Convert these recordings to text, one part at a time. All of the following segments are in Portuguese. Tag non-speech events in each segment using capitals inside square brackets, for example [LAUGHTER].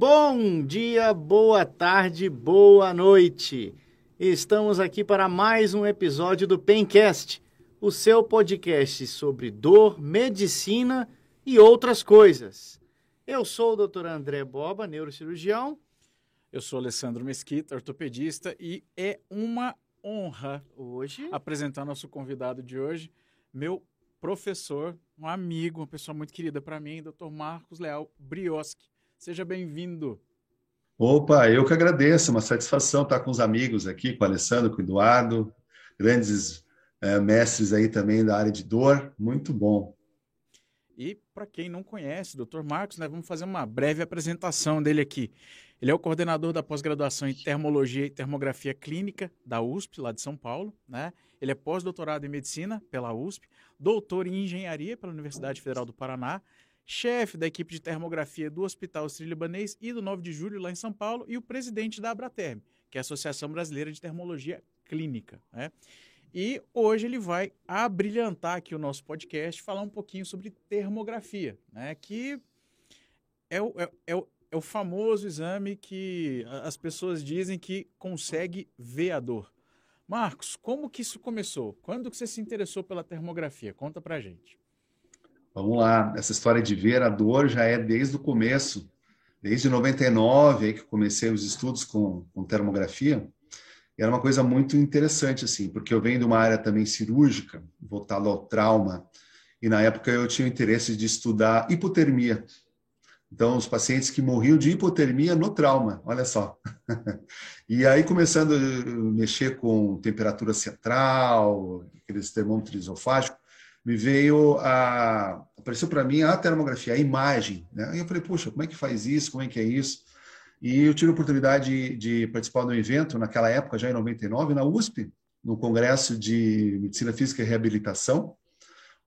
Bom dia, boa tarde, boa noite. Estamos aqui para mais um episódio do Pencast, o seu podcast sobre dor, medicina e outras coisas. Eu sou o Dr. André Boba, neurocirurgião. Eu sou Alessandro Mesquita, ortopedista, e é uma honra hoje apresentar nosso convidado de hoje, meu professor, um amigo, uma pessoa muito querida para mim, Dr. Marcos Leal Brioski. Seja bem-vindo. Opa, eu que agradeço, uma satisfação estar com os amigos aqui, com o Alessandro, com o Eduardo, grandes é, mestres aí também da área de dor, muito bom. E para quem não conhece, Dr. Marcos, né, vamos fazer uma breve apresentação dele aqui. Ele é o coordenador da pós-graduação em Termologia e Termografia Clínica da USP, lá de São Paulo. Né? Ele é pós-doutorado em Medicina pela USP, doutor em Engenharia pela Universidade Federal do Paraná, chefe da equipe de termografia do Hospital Sírio-Libanês e do 9 de Julho, lá em São Paulo, e o presidente da Abraterm, que é a Associação Brasileira de Termologia Clínica. Né? E hoje ele vai abrilhantar aqui o nosso podcast, falar um pouquinho sobre termografia, né? que é o, é, é, o, é o famoso exame que as pessoas dizem que consegue ver a dor. Marcos, como que isso começou? Quando que você se interessou pela termografia? Conta pra gente. Vamos lá, essa história de ver a dor já é desde o começo, desde 99 aí que comecei os estudos com, com termografia. E era uma coisa muito interessante assim, porque eu venho de uma área também cirúrgica, voltada ao trauma, e na época eu tinha o interesse de estudar hipotermia. Então, os pacientes que morriam de hipotermia no trauma, olha só. [LAUGHS] e aí, começando a mexer com temperatura central, aqueles termômetros esofágicos, me veio a apareceu para mim a termografia, a imagem, né? E eu falei, puxa, como é que faz isso? Como é que é isso? E eu tive a oportunidade de, de participar de um evento naquela época, já em 99, na USP, no Congresso de Medicina Física e Reabilitação,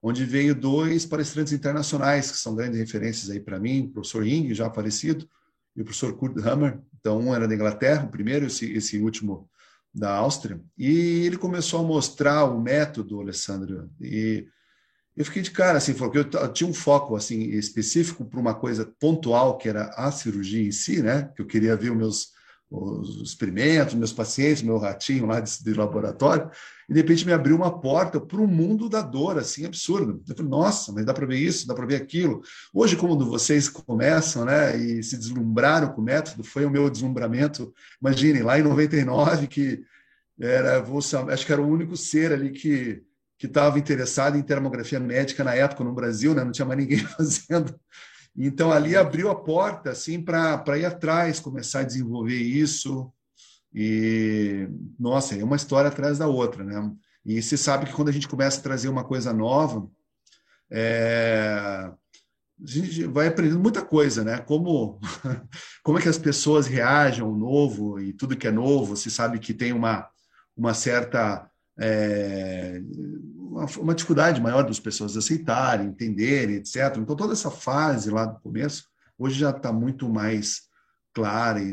onde veio dois palestrantes internacionais que são grandes referências aí para mim, o professor Ing, já falecido, e o professor Kurt Hammer. Então, um era da Inglaterra, o primeiro, esse, esse último da Áustria, e ele começou a mostrar o método, Alessandro, e eu fiquei de cara, assim, porque eu tinha um foco assim específico para uma coisa pontual, que era a cirurgia em si, né? Que eu queria ver os meus os experimentos, meus pacientes, meu ratinho lá de, de laboratório, e de repente me abriu uma porta para o mundo da dor, assim, absurdo. Eu falei, nossa, mas dá para ver isso, dá para ver aquilo. Hoje, como vocês começam, né, e se deslumbraram com o método, foi o meu deslumbramento, imaginem, lá em 99, que era, vou, acho que era o único ser ali que que estava interessado em termografia médica na época no Brasil, né? não tinha mais ninguém [LAUGHS] fazendo. Então ali abriu a porta assim para ir atrás, começar a desenvolver isso. E nossa, é uma história atrás da outra, né? E se sabe que quando a gente começa a trazer uma coisa nova, é... a gente vai aprendendo muita coisa, né? Como [LAUGHS] como é que as pessoas reagem ao novo e tudo que é novo, se sabe que tem uma uma certa é, uma, uma, dificuldade maior das pessoas aceitarem, entenderem, etc. Então, toda essa fase lá do começo, hoje já está muito mais clara e,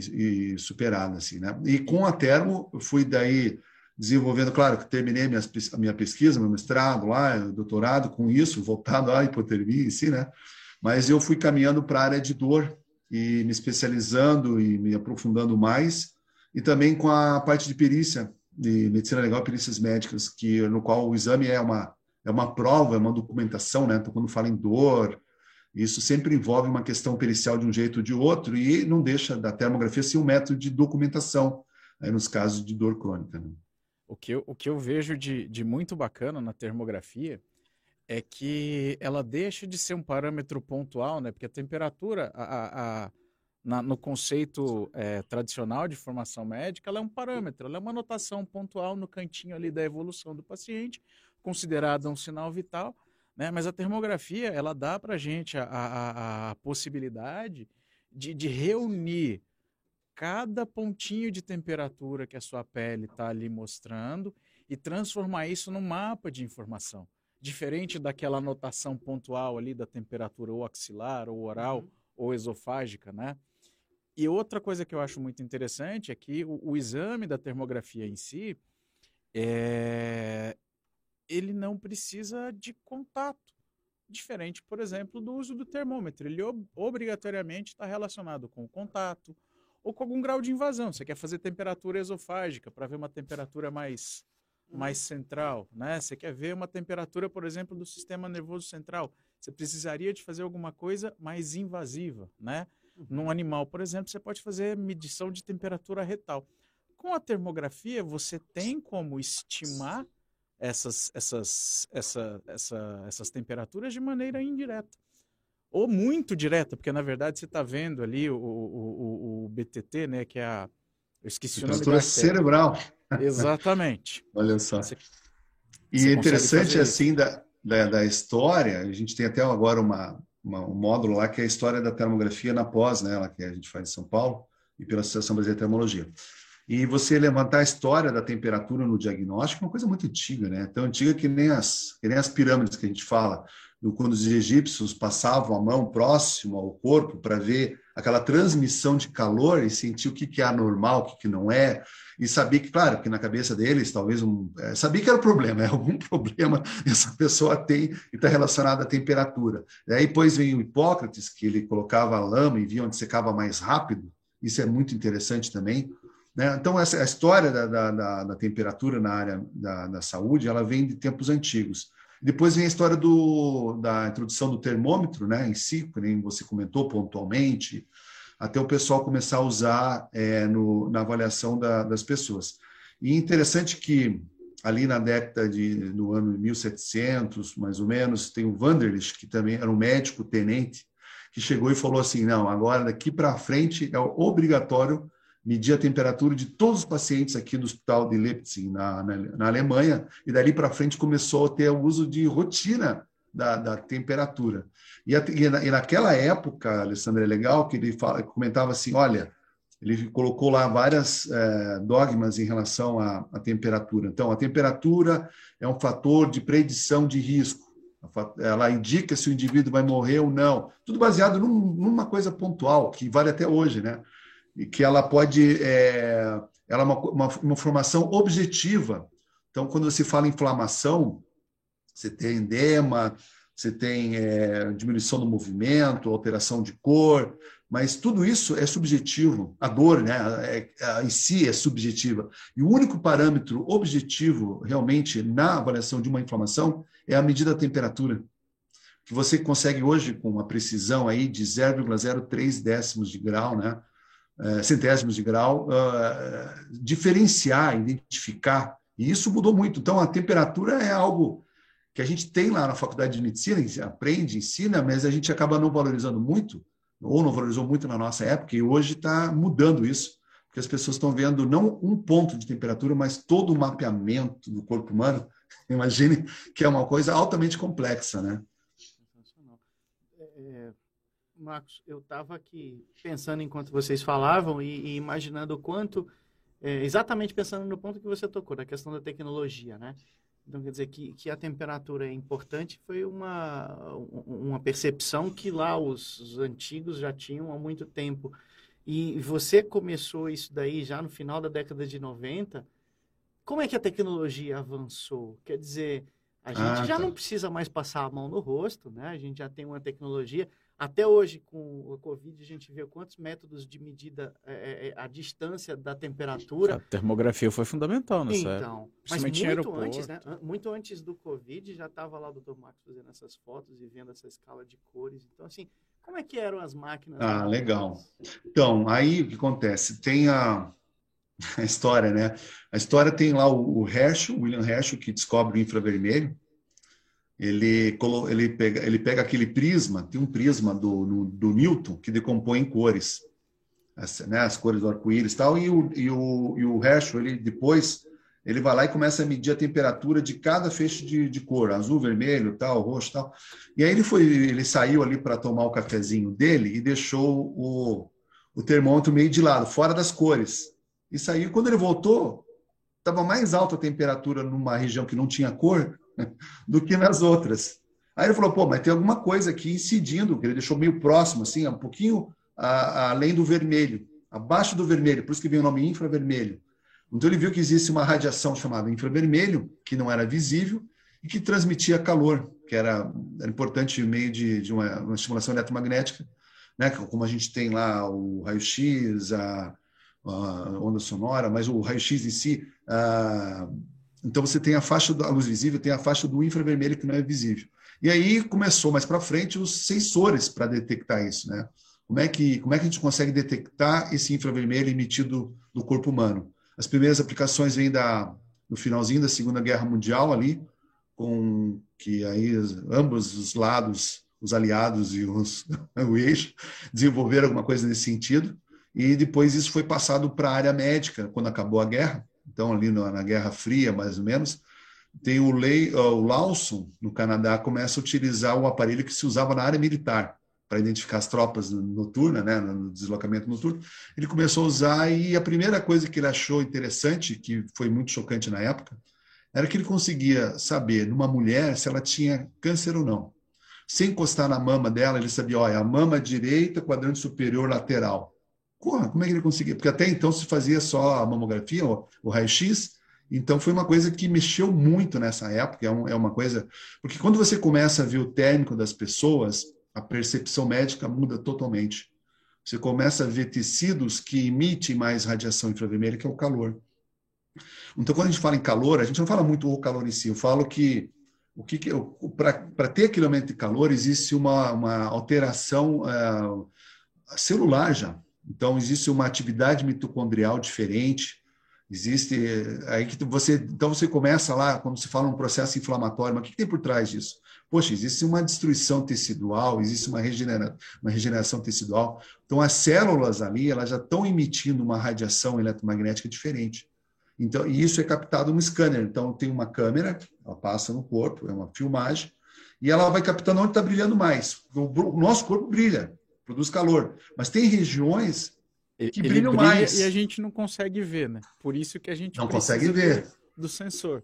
e, superada. Assim, né? E com a Termo, eu fui daí desenvolvendo, claro, que terminei minha, a minha pesquisa, meu mestrado lá, doutorado com isso, voltado à hipotermia em si, né? Mas eu fui caminhando para a área de dor e me especializando e me aprofundando mais, e também com a parte de perícia, de medicina legal e perícias médicas, que no qual o exame é uma é uma prova, é uma documentação, né? Então, quando fala em dor, isso sempre envolve uma questão pericial de um jeito ou de outro e não deixa da termografia ser um método de documentação, aí nos casos de dor crônica. Né? O, que eu, o que eu vejo de, de muito bacana na termografia é que ela deixa de ser um parâmetro pontual, né? Porque a temperatura, a, a, na, no conceito é, tradicional de formação médica, ela é um parâmetro, ela é uma anotação pontual no cantinho ali da evolução do paciente, considerada um sinal vital, né? mas a termografia, ela dá para a gente a, a, possibilidade de, de reunir cada pontinho de temperatura que a sua pele está ali mostrando e transformar isso num mapa de informação. Diferente daquela anotação pontual ali da temperatura ou axilar, ou oral, uhum. ou esofágica, né? E outra coisa que eu acho muito interessante é que o, o exame da termografia em si, é, ele não precisa de contato. Diferente, por exemplo, do uso do termômetro. Ele obrigatoriamente está relacionado com o contato ou com algum grau de invasão. Você quer fazer temperatura esofágica para ver uma temperatura mais, uhum. mais central, né? Você quer ver uma temperatura, por exemplo, do sistema nervoso central. Você precisaria de fazer alguma coisa mais invasiva, né? Num animal, por exemplo, você pode fazer medição de temperatura retal. Com a termografia, você tem como estimar essas, essas, essa, essa, essas temperaturas de maneira indireta. Ou muito direta, porque na verdade você está vendo ali o, o, o, BTT, né, que é a. Eu esqueci o nome cerebral. Exatamente. [LAUGHS] Olha só. Você, e é interessante assim da, da, da, história, a gente tem até agora uma, uma, um módulo lá que é a história da termografia na pós, né, lá que a gente faz em São Paulo e pela Associação Brasileira de Termologia. E você levantar a história da temperatura no diagnóstico é uma coisa muito antiga, né? Tão antiga que nem as, que nem as pirâmides que a gente fala, do, quando os egípcios passavam a mão próximo ao corpo para ver aquela transmissão de calor e sentir o que, que é anormal, o que, que não é, e sabia que, claro, que na cabeça deles, talvez um. É, sabia que era o problema, é algum [LAUGHS] problema essa pessoa tem e está relacionado à temperatura. Daí depois vem o Hipócrates, que ele colocava a lama e via onde secava mais rápido, isso é muito interessante também. Né? Então, essa, a história da, da, da, da temperatura na área da, da, saúde, ela vem de tempos antigos. Depois vem a história do, da introdução do termômetro né, em si, que você comentou pontualmente, até o pessoal começar a usar é, no, na avaliação da, das pessoas. E interessante que ali na década de no ano 1700, mais ou menos, tem o Vanderlich, que também era um médico tenente, que chegou e falou assim: não, agora daqui para frente é obrigatório medir a temperatura de todos os pacientes aqui do hospital de Leipzig, na, na, na Alemanha, e dali para frente começou a ter o uso de rotina da, da temperatura. E, a, e, na, e, naquela época, Alessandro, é legal que ele fala, comentava assim: olha, ele colocou lá várias é, dogmas em relação à, à temperatura. Então, a temperatura é um fator de predição de risco ela indica se o indivíduo vai morrer ou não. Tudo baseado num, numa coisa pontual, que vale até hoje, né? E que ela pode, é, ela é uma, uma, uma formação objetiva. Então, quando você fala inflamação, você tem edema, você tem é, diminuição do movimento, alteração de cor, mas tudo isso é subjetivo. A dor, né, é, é, em si é subjetiva. E o único parâmetro objetivo, realmente, na avaliação de uma inflamação é a medida da temperatura, que você consegue hoje com uma precisão aí de 0,03 décimos de grau, né? Uh, centésimos de grau, uh, diferenciar, identificar. E isso mudou muito. Então, a temperatura é algo que a gente tem lá na faculdade de medicina, que aprende, ensina, mas a gente acaba não valorizando muito, ou não valorizou muito na nossa época, e hoje está mudando isso, porque as pessoas estão vendo não um ponto de temperatura, mas todo o mapeamento do corpo humano. [LAUGHS] Imagine que é uma coisa altamente complexa, né? Marcos, eu estava aqui pensando enquanto vocês falavam e, e imaginando o quanto, é, exatamente pensando no ponto que você tocou, da questão da tecnologia, né? Então, quer dizer, que, que a temperatura é importante foi uma, uma percepção que lá os, os antigos já tinham há muito tempo. E você começou isso daí já no final da década de 90. Como é que a tecnologia avançou? Quer dizer, a gente ah, já tá. não precisa mais passar a mão no rosto, né? A gente já tem uma tecnologia. Até hoje, com o Covid, a gente vê quantos métodos de medida é, é, é a distância da temperatura. A termografia foi fundamental nessa então, época. Mas muito antes, né? Muito antes do Covid, já estava lá o Dr. Marcos fazendo essas fotos e vendo essa escala de cores. Então, assim, como é que eram as máquinas? Ah, legal. Então, aí o que acontece? Tem a, [LAUGHS] a história, né? A história tem lá o, o Herschel, William Herschel, que descobre o infravermelho ele, ele, pega, ele pega aquele prisma, tem um prisma do, no, do Newton que decompõe em cores, as, né, as cores do arco-íris e tal, e o, e, o, e o Herschel, ele depois, ele vai lá e começa a medir a temperatura de cada feixe de, de cor, azul, vermelho, tal, roxo, tal. E aí ele foi, ele saiu ali para tomar o cafezinho dele e deixou o, o termômetro meio de lado, fora das cores. E saiu, quando ele voltou, estava mais alta a temperatura numa região que não tinha cor [LAUGHS] do que nas outras. Aí ele falou, pô, mas tem alguma coisa aqui incidindo, que ele deixou meio próximo, assim, um pouquinho a, a, além do vermelho, abaixo do vermelho, por isso que vem o nome infravermelho. Então ele viu que existe uma radiação chamada infravermelho, que não era visível, e que transmitia calor, que era, era importante meio de, de uma, uma, estimulação eletromagnética, né? como a gente tem lá o raio-x, a, a, onda sonora, mas o raio-x em si. A, então você tem a faixa da luz visível, tem a faixa do infravermelho que não é visível. E aí começou mais para frente os sensores para detectar isso, né? Como é, que, como é que a gente consegue detectar esse infravermelho emitido do corpo humano? As primeiras aplicações vêm da, no finalzinho da Segunda Guerra Mundial ali, com que aí ambos os lados, os aliados e os, [LAUGHS] o eixo, desenvolveram alguma coisa nesse sentido. E depois isso foi passado para a área médica, quando acabou a guerra. Então, ali na, Guerra Fria, mais ou menos, tem o, Lei, o Lawson, no Canadá, começa a utilizar o aparelho que se usava na área militar para identificar as tropas noturnas, né, no deslocamento noturno. Ele começou a usar e a primeira coisa que ele achou interessante, que foi muito chocante na época, era que ele conseguia saber numa mulher se ela tinha câncer ou não. Sem encostar na mama dela, ele sabia, olha, a mama direita, quadrante superior lateral. Porra, como é que ele conseguia? Porque até então se fazia só a mamografia, o, o raio-x, então foi uma coisa que mexeu muito nessa época, é, um, é, uma coisa... Porque quando você começa a ver o térmico das pessoas, a percepção médica muda totalmente. Você começa a ver tecidos que emitem mais radiação infravermelha, que é o calor. Então, quando a gente fala em calor, a gente não fala muito o calor em si, eu falo que o que, que para ter aquele aumento de calor existe uma, uma alteração uh, celular já. Então, existe uma atividade mitocondrial diferente, Existe aí que você então você começa lá quando se fala um processo inflamatório, mas o que, tem por trás disso? Poxa, existe uma destruição tecidual, existe uma, regenera, uma regeneração tecidual. Então as células ali elas já estão emitindo uma radiação eletromagnética diferente. Então e isso é captado no scanner. Então tem uma câmera, ela passa no corpo, é uma filmagem e ela vai captando onde está brilhando mais. O nosso corpo brilha, produz calor, mas tem regiões que ele brilham mais. E a gente não consegue ver, né? Por isso que a gente não consegue ver do sensor.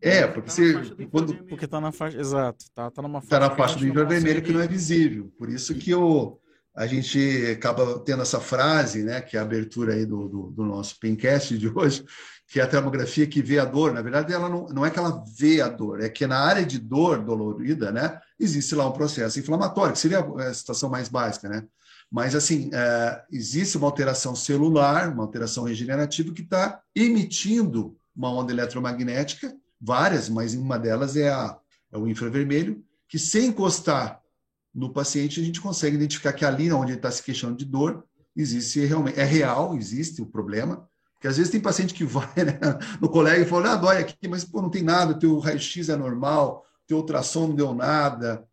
É, porque tá você quando porque está na faixa, exato, tá, tá numa faixa, tá na faixa do infravermelho que não é visível. Por isso que o a gente acaba tendo essa frase, né, que é a abertura aí do, do, do nosso pencast de hoje, que é a termografia que vê a dor. Na verdade, ela não, não é que ela vê a dor, é que na área de dor dolorida, né, existe lá um processo inflamatório, que seria a situação mais básica, né? Mas, assim, é, existe uma alteração celular, uma alteração regenerativa que está emitindo uma onda eletromagnética, várias, mas uma delas é, a, é o infravermelho, que sem encostar no paciente, a gente consegue identificar que ali onde ele está se queixando de dor, existe realmente, é real, existe o problema, porque às vezes tem paciente que [LAUGHS] vai né, no colega e fala, ah, dói aqui, mas pô, não tem nada, teu raio-x é normal, teu ultrassom não deu nada,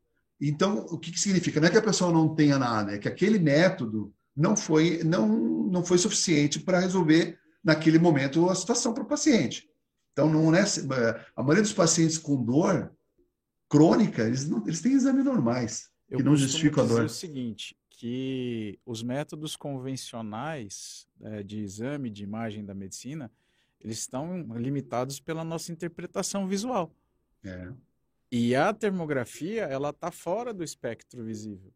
então, o que, que significa? Não é que a pessoa não tenha nada, é que aquele método não foi, não, não foi suficiente para resolver, naquele momento, a situação para o paciente. Então, não é, a maioria dos pacientes com dor crônica, eles, não, eles têm exames normais, Eu que não justificam a dor. o seguinte, que os métodos convencionais é, de exame, de imagem da medicina, eles estão limitados pela nossa interpretação visual. É. E a termografia, ela está fora do espectro visível.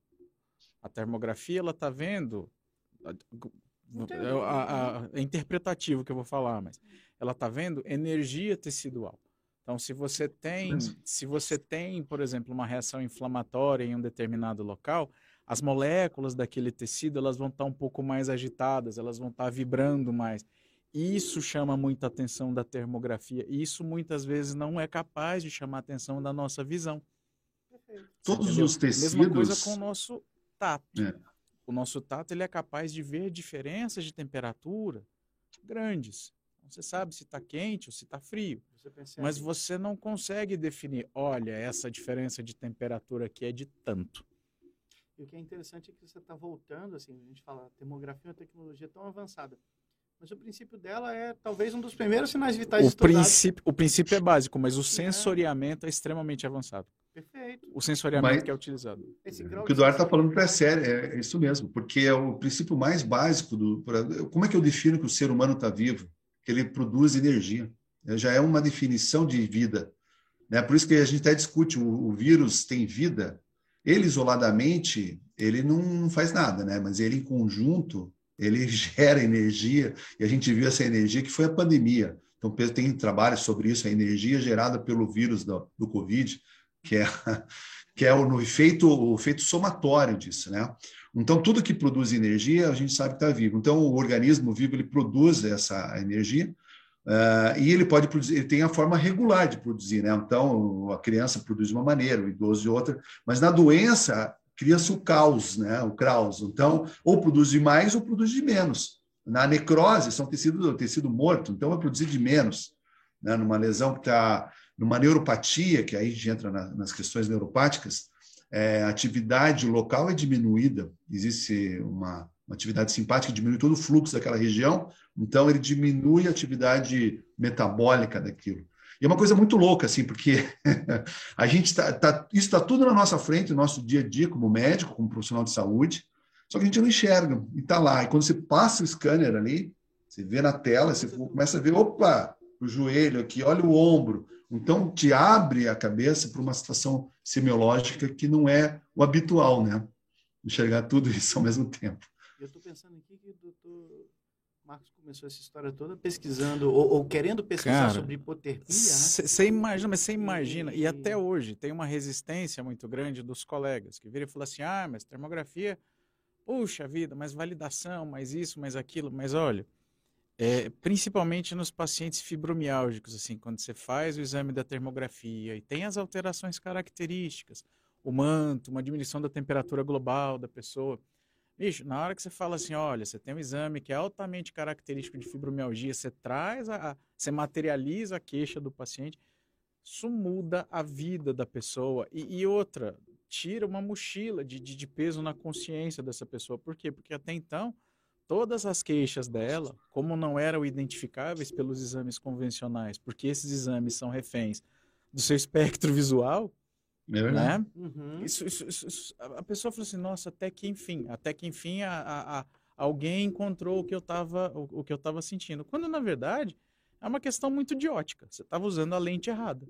A termografia, ela está vendo. É interpretativo que eu vou falar, mas ela está vendo energia tecidual. Então, se você tem, se você tem, por exemplo, uma reação inflamatória em um determinado local, as moléculas daquele tecido elas vão estar tá um pouco mais agitadas, elas vão estar tá vibrando mais. Isso chama muita atenção da termografia. E isso muitas vezes não é capaz de chamar a atenção da nossa visão. Todos Entendeu? os tecidos. Mesma coisa com o nosso tato. É. O nosso tato ele é capaz de ver diferenças de temperatura grandes. Você sabe se está quente ou se está frio. Você mas você não consegue definir, olha, essa diferença de temperatura aqui é de tanto. E o que é interessante é que você está voltando, assim, a gente fala, termografia é uma tecnologia tão avançada. Mas o princípio dela é talvez um dos primeiros sinais vitais o princípio O princípio é básico, mas o sensoriamento é, é extremamente avançado. Perfeito. O sensoriamento mas, que é utilizado. o que o Eduardo está falando é sério, é isso mesmo, porque é o princípio mais básico do. Como é que eu defino que o ser humano está vivo? Que ele produz energia. Já é uma definição de vida. Né? Por isso que a gente até discute: o, o vírus tem vida. Ele isoladamente, ele não faz nada, né? mas ele em conjunto, ele [LAUGHS] gera energia, e a gente viu essa energia que foi a pandemia. Então, tem trabalhos sobre isso, a energia gerada pelo vírus do, do Covid, que é, [LAUGHS] que é o, efeito, o efeito somatório disso, né? Então, tudo que produz energia, a gente sabe que está vivo. Então, o organismo vivo, ele produz essa energia, uh, e ele pode produzir, ele tem a forma regular de produzir, né? Então, a criança produz de uma maneira, o idoso de outra, mas na doença, cria-se o caos, né? O caos. Então, ou produz de mais ou produz de menos. Na necrose, são tecido, tecido morto, então vai produzir de menos. Né? Numa lesão que está numa neuropatia, que aí a gente entra na, nas questões neuropáticas, é, a atividade local é diminuída, existe uma, uma atividade simpática que diminui todo o fluxo daquela região, então ele diminui a atividade metabólica daquilo. E é uma coisa muito louca, assim, porque [LAUGHS] a gente está. Tá, isso está tudo na nossa frente, no nosso dia a dia, como médico, como profissional de saúde, só que a gente não enxerga, e está lá. E quando você passa o scanner ali, você vê na tela, você começa a ver, opa, o joelho aqui, olha o ombro, então, te abre a cabeça para uma situação semiológica que não é o habitual, né? Enxergar tudo [LAUGHS] isso ao mesmo tempo. Eu estou pensando aqui que o doutor Marcos começou essa história toda pesquisando, ou, ou querendo pesquisar Cara, sobre hipotermia. Você né? imagina, mas você imagina, e... e até hoje tem uma resistência muito grande dos colegas, que viram e falam assim, ah, mas termografia, puxa vida, mais validação, mais isso, mais aquilo, mas olha, é, principalmente nos pacientes fibromiálgicos, assim, quando você faz o exame da termografia e tem as alterações características, o manto, uma diminuição da temperatura global da pessoa. Bicho, na hora que você fala assim, olha, você tem um exame que é altamente característico de fibromialgia, você traz, a, você materializa a queixa do paciente, isso muda a vida da pessoa. E, e outra, tira uma mochila de, de, de peso na consciência dessa pessoa. Por quê? Porque até então todas as queixas dela, como não eram identificáveis pelos exames convencionais, porque esses exames são reféns do seu espectro visual, é né? Uhum. Isso, isso, isso, a pessoa falou assim, nossa, até que enfim, até que enfim a, a, a alguém encontrou o que eu estava o, o, que eu estava sentindo. Quando na verdade é uma questão muito de ótica. Você estava usando a lente errada.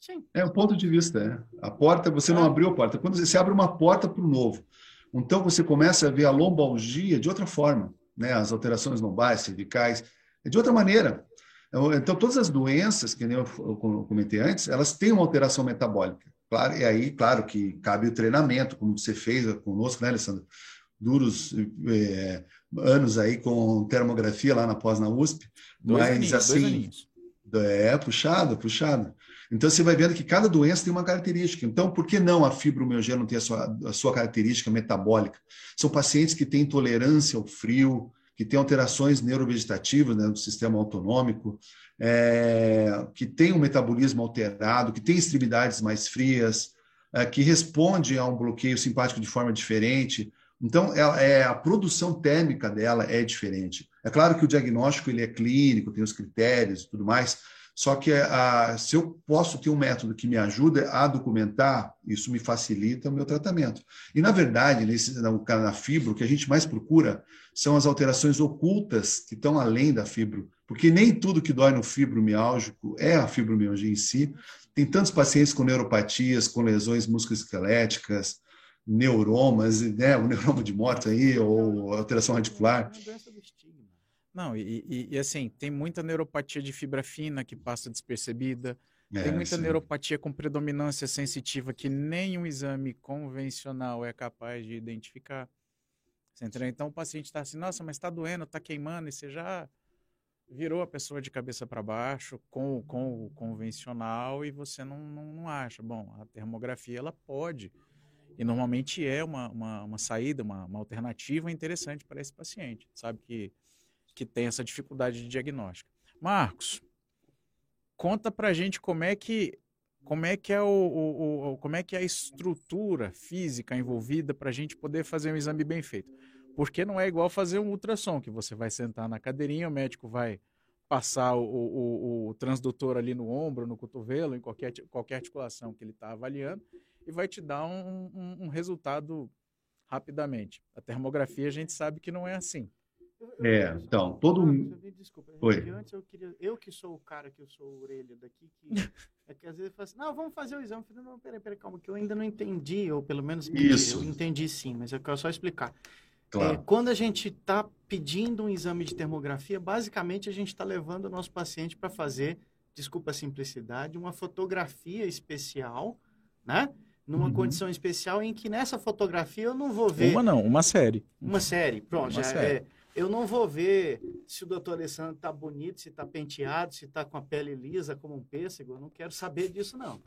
Sim. É um ponto de vista. É. A porta, você é. não abriu a porta. Quando você abre uma porta para o novo, então você começa a ver a lombalgia de outra forma, né? as alterações lombares, cervicais, de outra maneira. Então, então, todas as doenças, que eu comentei antes, elas têm uma alteração metabólica. Claro, e aí, claro que cabe o treinamento, como você fez conosco, né, Alessandro? Duros é, anos aí com termografia lá na pós na USP, dois mas aninhos, assim, é puxado, puxado. Então, você vai vendo que cada doença tem uma característica. Então, por que não a fibromialgia não ter a sua, a sua característica metabólica? São pacientes que têm intolerância ao frio, que têm alterações neurovegetativas né, do sistema autonômico, é, que têm um metabolismo alterado, que têm extremidades mais frias, é, que responde a um bloqueio simpático de forma diferente. Então, é, é, a produção térmica dela é diferente. É claro que o diagnóstico ele é clínico, tem os critérios e tudo mais, só que a, se eu posso ter um método que me ajuda a documentar, isso me facilita o meu tratamento. E, na verdade, nesse, na, na fibro, o que a gente mais procura são as alterações ocultas que estão além da fibro, porque nem tudo que dói no fibromiálgico é a fibromialgia em si. Tem tantos pacientes com neuropatias, com lesões musculoesqueléticas, neuromas, né, o [LAUGHS] neuroma de morte aí, ou alteração radicular. Não, e, e, e, assim, tem muita neuropatia de fibra fina que passa despercebida, é, tem muita sim. neuropatia com predominância sensitiva que nenhum exame convencional é capaz de identificar. Então o paciente está assim, nossa, mas está doendo, está queimando, e você já virou a pessoa de cabeça para baixo com, com o convencional e você não, não, não, acha. Bom, a termografia ela pode, e normalmente é uma, uma, uma saída, uma, uma alternativa interessante para esse paciente. Sabe que que tem essa dificuldade de diagnóstico. Marcos, conta pra gente como é que como é que é o, o, o como é que é a estrutura física envolvida para a gente poder fazer um exame bem feito. Porque não é igual fazer um ultrassom, que você vai sentar na cadeirinha, o médico vai passar o, o, o transdutor ali no ombro, no cotovelo, em qualquer, qualquer articulação que ele está avaliando, e vai te dar um, um, um resultado rapidamente. A termografia a gente sabe que não é assim. É, então, todo mundo. Desculpa, Oi. antes eu queria. Eu que sou o cara que eu sou a orelha daqui, que [LAUGHS] é que às vezes fala assim, não, vamos fazer o exame. Eu falei, não, peraí, peraí, calma, que eu ainda não entendi, ou pelo menos Isso. eu entendi sim, mas eu quero só explicar. Claro. É, quando a gente está pedindo um exame de termografia, basicamente a gente está levando o nosso paciente para fazer, desculpa a simplicidade, uma fotografia especial né? Numa Uhum. condição especial em que nessa fotografia eu não vou ver Uma não, uma série. uma série, pronto. Uma já série. é- eu não vou ver se o doutor Alessandro está bonito, se está penteado, se está com a pele lisa como um pêssego. Eu não quero saber disso, não.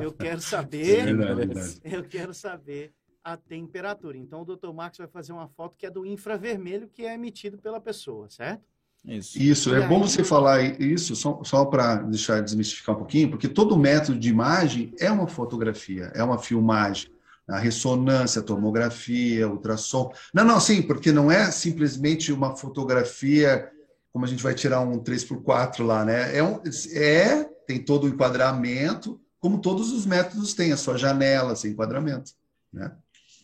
Eu quero [LAUGHS] É saber, verdade, verdade. [LAUGHS] eu quero saber a temperatura. Então, o doutor Marcos vai fazer uma foto que é do infravermelho que é emitido pela pessoa, certo? Isso. Isso, é bom você falar isso, só, só para deixar desmistificar um pouquinho, porque todo método de imagem é uma fotografia, é uma filmagem. A ressonância, a tomografia, ultrassom. Não, não, sim, porque não é simplesmente uma fotografia como a gente vai tirar um 3x4 lá, né? É, um, é tem todo o enquadramento, como todos os métodos têm, a sua janela, seu enquadramento. Né?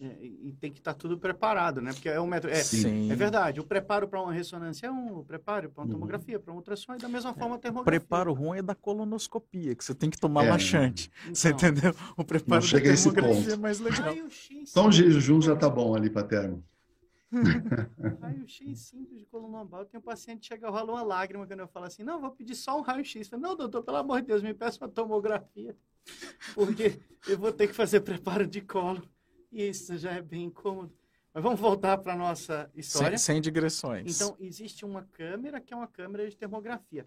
É, E tem que estar tudo preparado, né? Porque é um método. É, Sim. é verdade. O preparo para uma ressonância é um, o preparo para uma Uhum. tomografia, para um ultrassom e da mesma forma a termografia. Preparo ruim é da colonoscopia, que você tem que tomar É. laxante. Você Então, entendeu? O preparo da termografia ponto. é mais legal. Então, o jejum já tá bom ali para termo. [LAUGHS] [LAUGHS] Raio-X simples de coluna lombar. Eu tenho um paciente que chega, rola uma lágrima quando eu falo assim, não, vou pedir só um raio-X. Não, doutor, pelo amor de Deus, me peça uma tomografia, porque eu vou ter que fazer preparo de colo. Isso já é bem incômodo. Mas vamos voltar para a nossa história. Sem, sem digressões. Então, existe uma câmera que é uma câmera de termografia.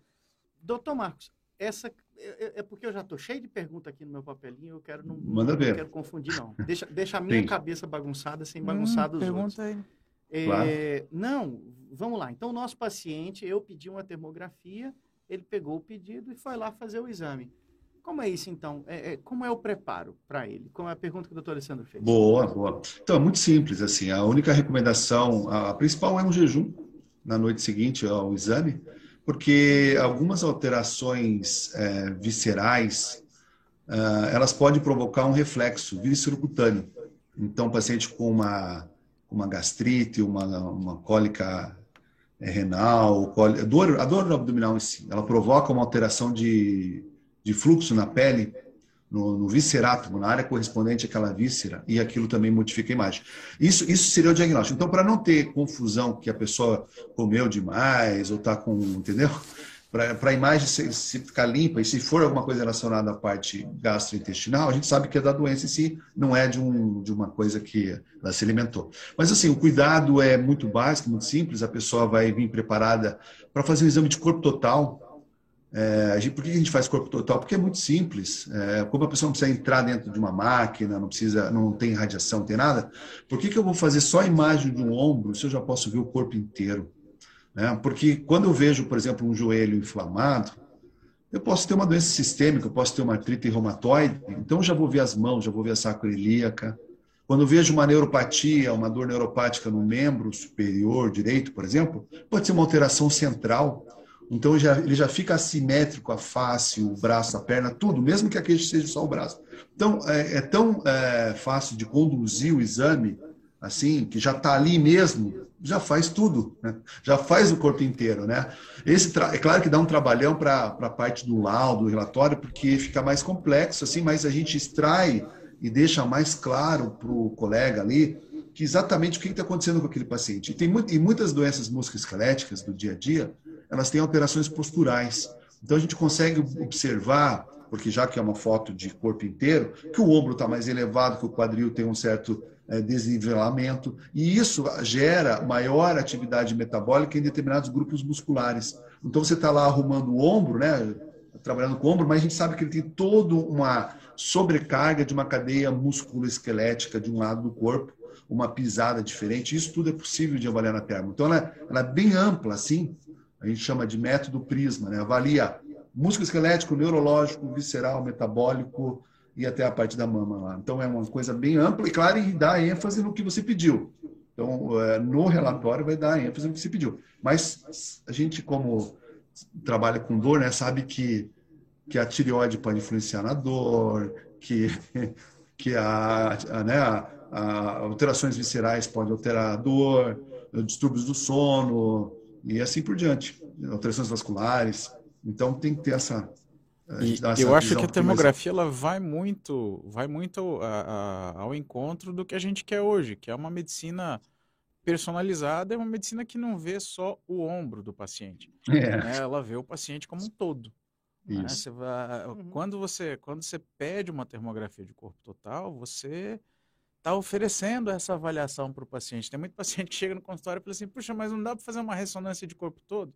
Doutor Marcos, essa é, é- é porque eu já estou cheio de pergunta aqui no meu papelinho, eu quero não, Manda não ver. quero confundir, não. Deixa, deixa a minha Sim. cabeça bagunçada sem bagunçar Hum, dos outros. pergunta aí. É, Claro. Não, vamos lá. Então, o nosso paciente, eu pedi uma termografia, ele pegou o pedido e foi lá fazer o exame. Como é isso, então? É- é- como é o preparo para ele? Como é a pergunta que o doutor Alessandro fez? Boa, boa. Então, é muito simples, assim, a única recomendação, a principal é um jejum na noite seguinte ao exame, porque algumas alterações eh, viscerais, ah, elas podem provocar um reflexo víscero-cutâneo. Então, o paciente com uma, uma gastrite, uma, uma cólica eh, renal, cólica, dor, a dor abdominal em si, ela provoca uma alteração de, de fluxo na pele, no, no na área correspondente àquela víscera, e aquilo também modifica a imagem. Isso, isso seria o diagnóstico. Então, para não ter confusão que a pessoa comeu demais ou está com, entendeu? Para a imagem se, se ficar limpa e se for alguma coisa relacionada à parte gastrointestinal, a gente sabe que é da doença em si, não é de, um, de uma coisa que ela se alimentou. Mas assim, o cuidado é muito básico, muito simples, a pessoa vai vir preparada para fazer um exame de corpo total, é, gente- por que a gente faz corpo total? Porque é muito simples. É, como a pessoa não precisa entrar dentro de uma máquina, não precisa, não tem radiação, não tem nada, por que, que eu vou fazer só a imagem de um ombro se eu já posso ver o corpo inteiro? Né? Porque quando eu vejo, por exemplo, um joelho inflamado, eu posso ter uma doença sistêmica, eu posso ter uma artrite reumatoide, então eu já vou ver as mãos, já vou ver a sacroiliaca. Quando eu vejo uma neuropatia, uma dor neuropática no membro superior direito, por exemplo, pode ser uma alteração central. Então já, ele já fica assimétrico a face, o braço, a perna, tudo, mesmo que aquele seja só o braço. Então é, é tão é, fácil de conduzir o exame, assim, que já está ali mesmo, já faz tudo, né? já faz o corpo inteiro. Né? Esse é claro que dá um trabalhão para a parte do laudo, do relatório, porque fica mais complexo, assim, mas a gente extrai e deixa mais claro para o colega ali que exatamente o que está acontecendo com aquele paciente. E, tem mu- e muitas doenças musculoesqueléticas do dia a dia, elas têm alterações posturais. Então a gente consegue observar, porque já que é uma foto de corpo inteiro, que o ombro está mais elevado, que o quadril tem um certo eh, desnivelamento, e isso gera maior atividade metabólica em determinados grupos musculares. Então você está lá arrumando o ombro, né, trabalhando com o ombro, mas a gente sabe que ele tem toda uma sobrecarga de uma cadeia musculoesquelética de um lado do corpo, uma pisada diferente. Isso tudo é possível de avaliar na termo. Então ela, ela é bem ampla, assim, a gente chama de método prisma, né? Avalia músculo esquelético, neurológico, visceral, metabólico e até a parte da mama lá. Então é uma coisa bem ampla e, claro, e dá ênfase no que você pediu. Então, eh, no relatório vai dar ênfase no que você pediu. Mas a gente, como trabalha com dor, né, sabe que, que a tireoide pode influenciar na dor, que, [LAUGHS] que a, a, né, a, a alterações viscerais podem alterar a dor, distúrbios do sono e assim por diante, alterações vasculares. Então tem que ter essa. E essa eu acho que a mais- termografia ela vai muito, vai muito a- a- ao encontro do que a gente quer hoje, que é uma medicina personalizada, é uma medicina que não vê só o ombro do paciente, É, né? Ela vê o paciente como um todo. Né? Você vai, uhum. quando, você, quando você pede uma termografia de corpo total, você está oferecendo essa avaliação para o paciente. Tem muito paciente que chega no consultório e fala assim, puxa, mas não dá para fazer uma ressonância de corpo todo?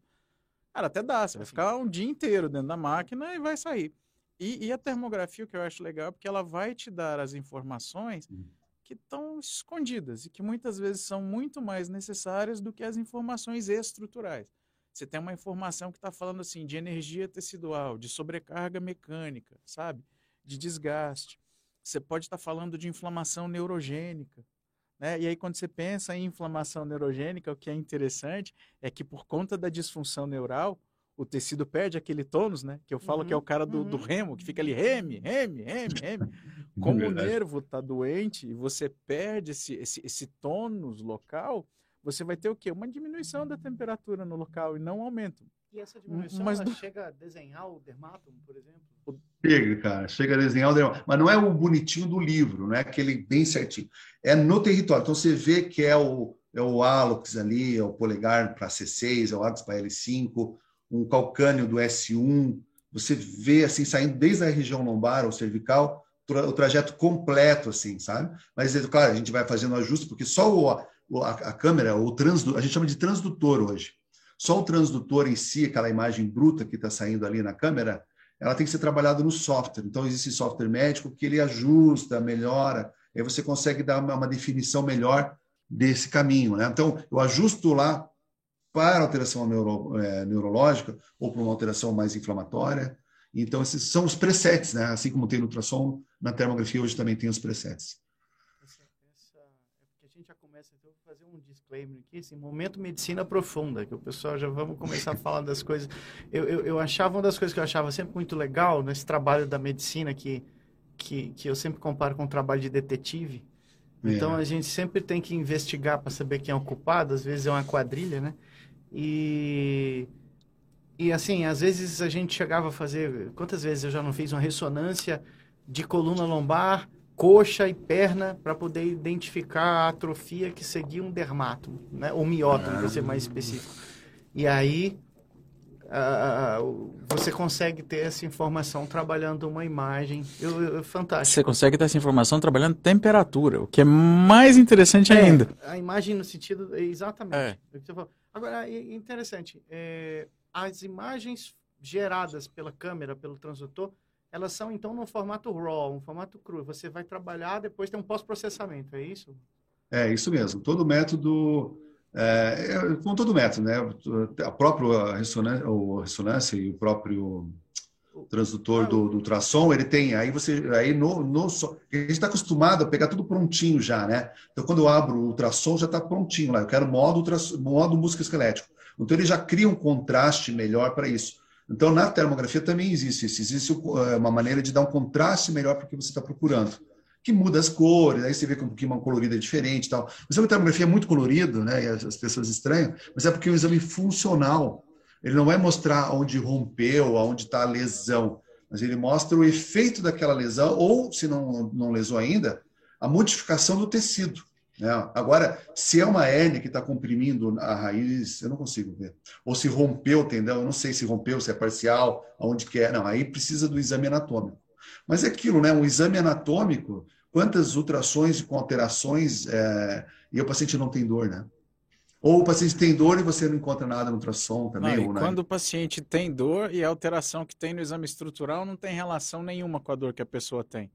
Cara, até dá, você vai ficar um dia inteiro dentro da máquina e vai sair. E, e a termografia, o que eu acho legal, é porque ela vai te dar as informações que estão escondidas e que muitas vezes são muito mais necessárias do que as informações estruturais. Você tem uma informação que está falando assim de energia tecidual, de sobrecarga mecânica, sabe? De desgaste. Você pode estar tá falando de inflamação neurogênica. Né? E aí, quando você pensa em inflamação neurogênica, o que é interessante é que, por conta da disfunção neural, o tecido perde aquele tônus, né? Que eu falo uhum, que é o uhum, cara do, uhum. do, remo, que fica ali reme, reme, reme, reme. [LAUGHS] Como é o nervo está doente e você perde esse, esse, esse tônus local, você vai ter o quê? Uma diminuição da temperatura no local e não um aumento. E essa diminuição Mas, chega a desenhar o dermátomo, por exemplo? Chega, cara, chega a desenhar o dermátomo. Mas não é o bonitinho do livro, não é aquele bem certinho. É no território. Então você vê que é o, é o hálux ali, é o polegar para C6, é o hálux para L5, um calcânio do S1. Você vê assim, saindo desde a região lombar ou cervical, o trajeto completo, assim, sabe? Mas, claro, a gente vai fazendo ajuste, porque só o, a, a câmera, o transdutor, a gente chama de transdutor hoje. Só o transdutor em si, aquela imagem bruta que está saindo ali na câmera, ela tem que ser trabalhada no software. Então, existe software médico que ele ajusta, melhora, aí você consegue dar uma, definição melhor desse caminho. Né? Então, eu ajusto lá para alteração neuro, é, neurológica ou para uma alteração mais inflamatória. Então, esses são os presets, né? assim como tem no ultrassom, na termografia hoje também tem os presets. fazer um disclaimer aqui, esse momento medicina profunda, que o pessoal já vamos começar a falar das coisas. Eu, eu, eu, achava uma das coisas que eu achava sempre muito legal nesse trabalho da medicina, que, que, que eu sempre comparo com o trabalho de detetive. Então é. a gente sempre tem que investigar para saber quem é o culpado, às vezes é uma quadrilha, né? E, e assim, às vezes a gente chegava a fazer. Quantas vezes eu já não fiz uma ressonância de coluna lombar coxa e perna para poder identificar a atrofia que seguia um dermátomo, né? ou miótomo, para ser mais específico. E aí uh, você consegue ter essa informação trabalhando uma imagem. Eu, eu, fantástico. Você consegue ter essa informação trabalhando temperatura, o que é mais interessante é, ainda. A imagem no sentido. Exatamente. É. Agora, interessante. É, as imagens geradas pela câmera, pelo transdutor, elas são então no formato RAW, um formato cru. Você vai trabalhar, depois tem um pós-processamento, é isso? É, isso mesmo. Todo método, é, é com todo método, né? A própria ressonância, o ressonância e o próprio transdutor do, do ultrassom, ele tem, aí você, aí no, no a gente está acostumado a pegar tudo prontinho já, né? Então, quando eu abro o ultrassom, já está prontinho lá, eu quero modo, modo música esquelético. Então, ele já cria um contraste melhor para isso. Então, na termografia também existe isso. Existe é, uma maneira de dar um contraste melhor para o que você está procurando. Que muda as cores, aí você vê que um pouquinho uma colorida é diferente e tal. O exame de termografia é muito colorido, né? E as pessoas estranham, mas é porque é um exame funcional. Ele não vai mostrar onde rompeu, onde está a lesão, mas ele mostra o efeito daquela lesão, ou, se não, não lesou ainda, a modificação do tecido. Né? Agora, se é uma hérnia que está comprimindo a raiz, eu não consigo ver. Ou se rompeu o tendão, eu não sei se rompeu, se é parcial, aonde que é. Não, aí precisa do exame anatômico. Mas é aquilo, né? Um exame anatômico, quantas ultrações com alterações é... e o paciente não tem dor, né? Ou o paciente tem dor e você não encontra nada no ultrassom também. Não, quando o paciente tem dor e a alteração que tem no exame estrutural não tem relação nenhuma com a dor que a pessoa tem.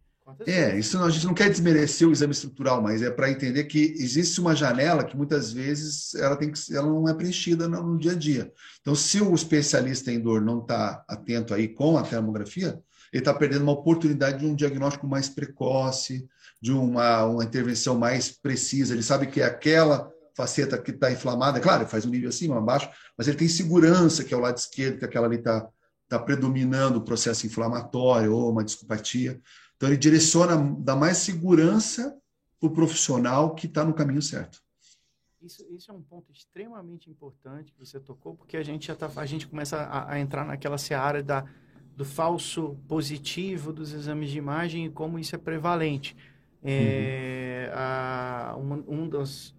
É, isso a gente não quer desmerecer o exame estrutural, mas é para entender que existe uma janela que muitas vezes ela, tem que, ela não é preenchida no, no dia a dia. Então, se o especialista em dor não está atento aí com a termografia, ele está perdendo uma oportunidade de um diagnóstico mais precoce, de uma, uma intervenção mais precisa. Ele sabe que é aquela faceta que está inflamada, claro, faz um nível acima, abaixo, mas ele tem segurança que é o lado esquerdo, que aquela ali está tá predominando o processo inflamatório ou uma discopatia. Então, ele direciona, dá mais segurança para o profissional que está no caminho certo. Isso, isso, é um ponto extremamente importante que você tocou, porque a gente já tá, a gente começa a, a entrar naquela seara da, do falso positivo dos exames de imagem e como isso é prevalente. É, uhum. a, uma, um dos,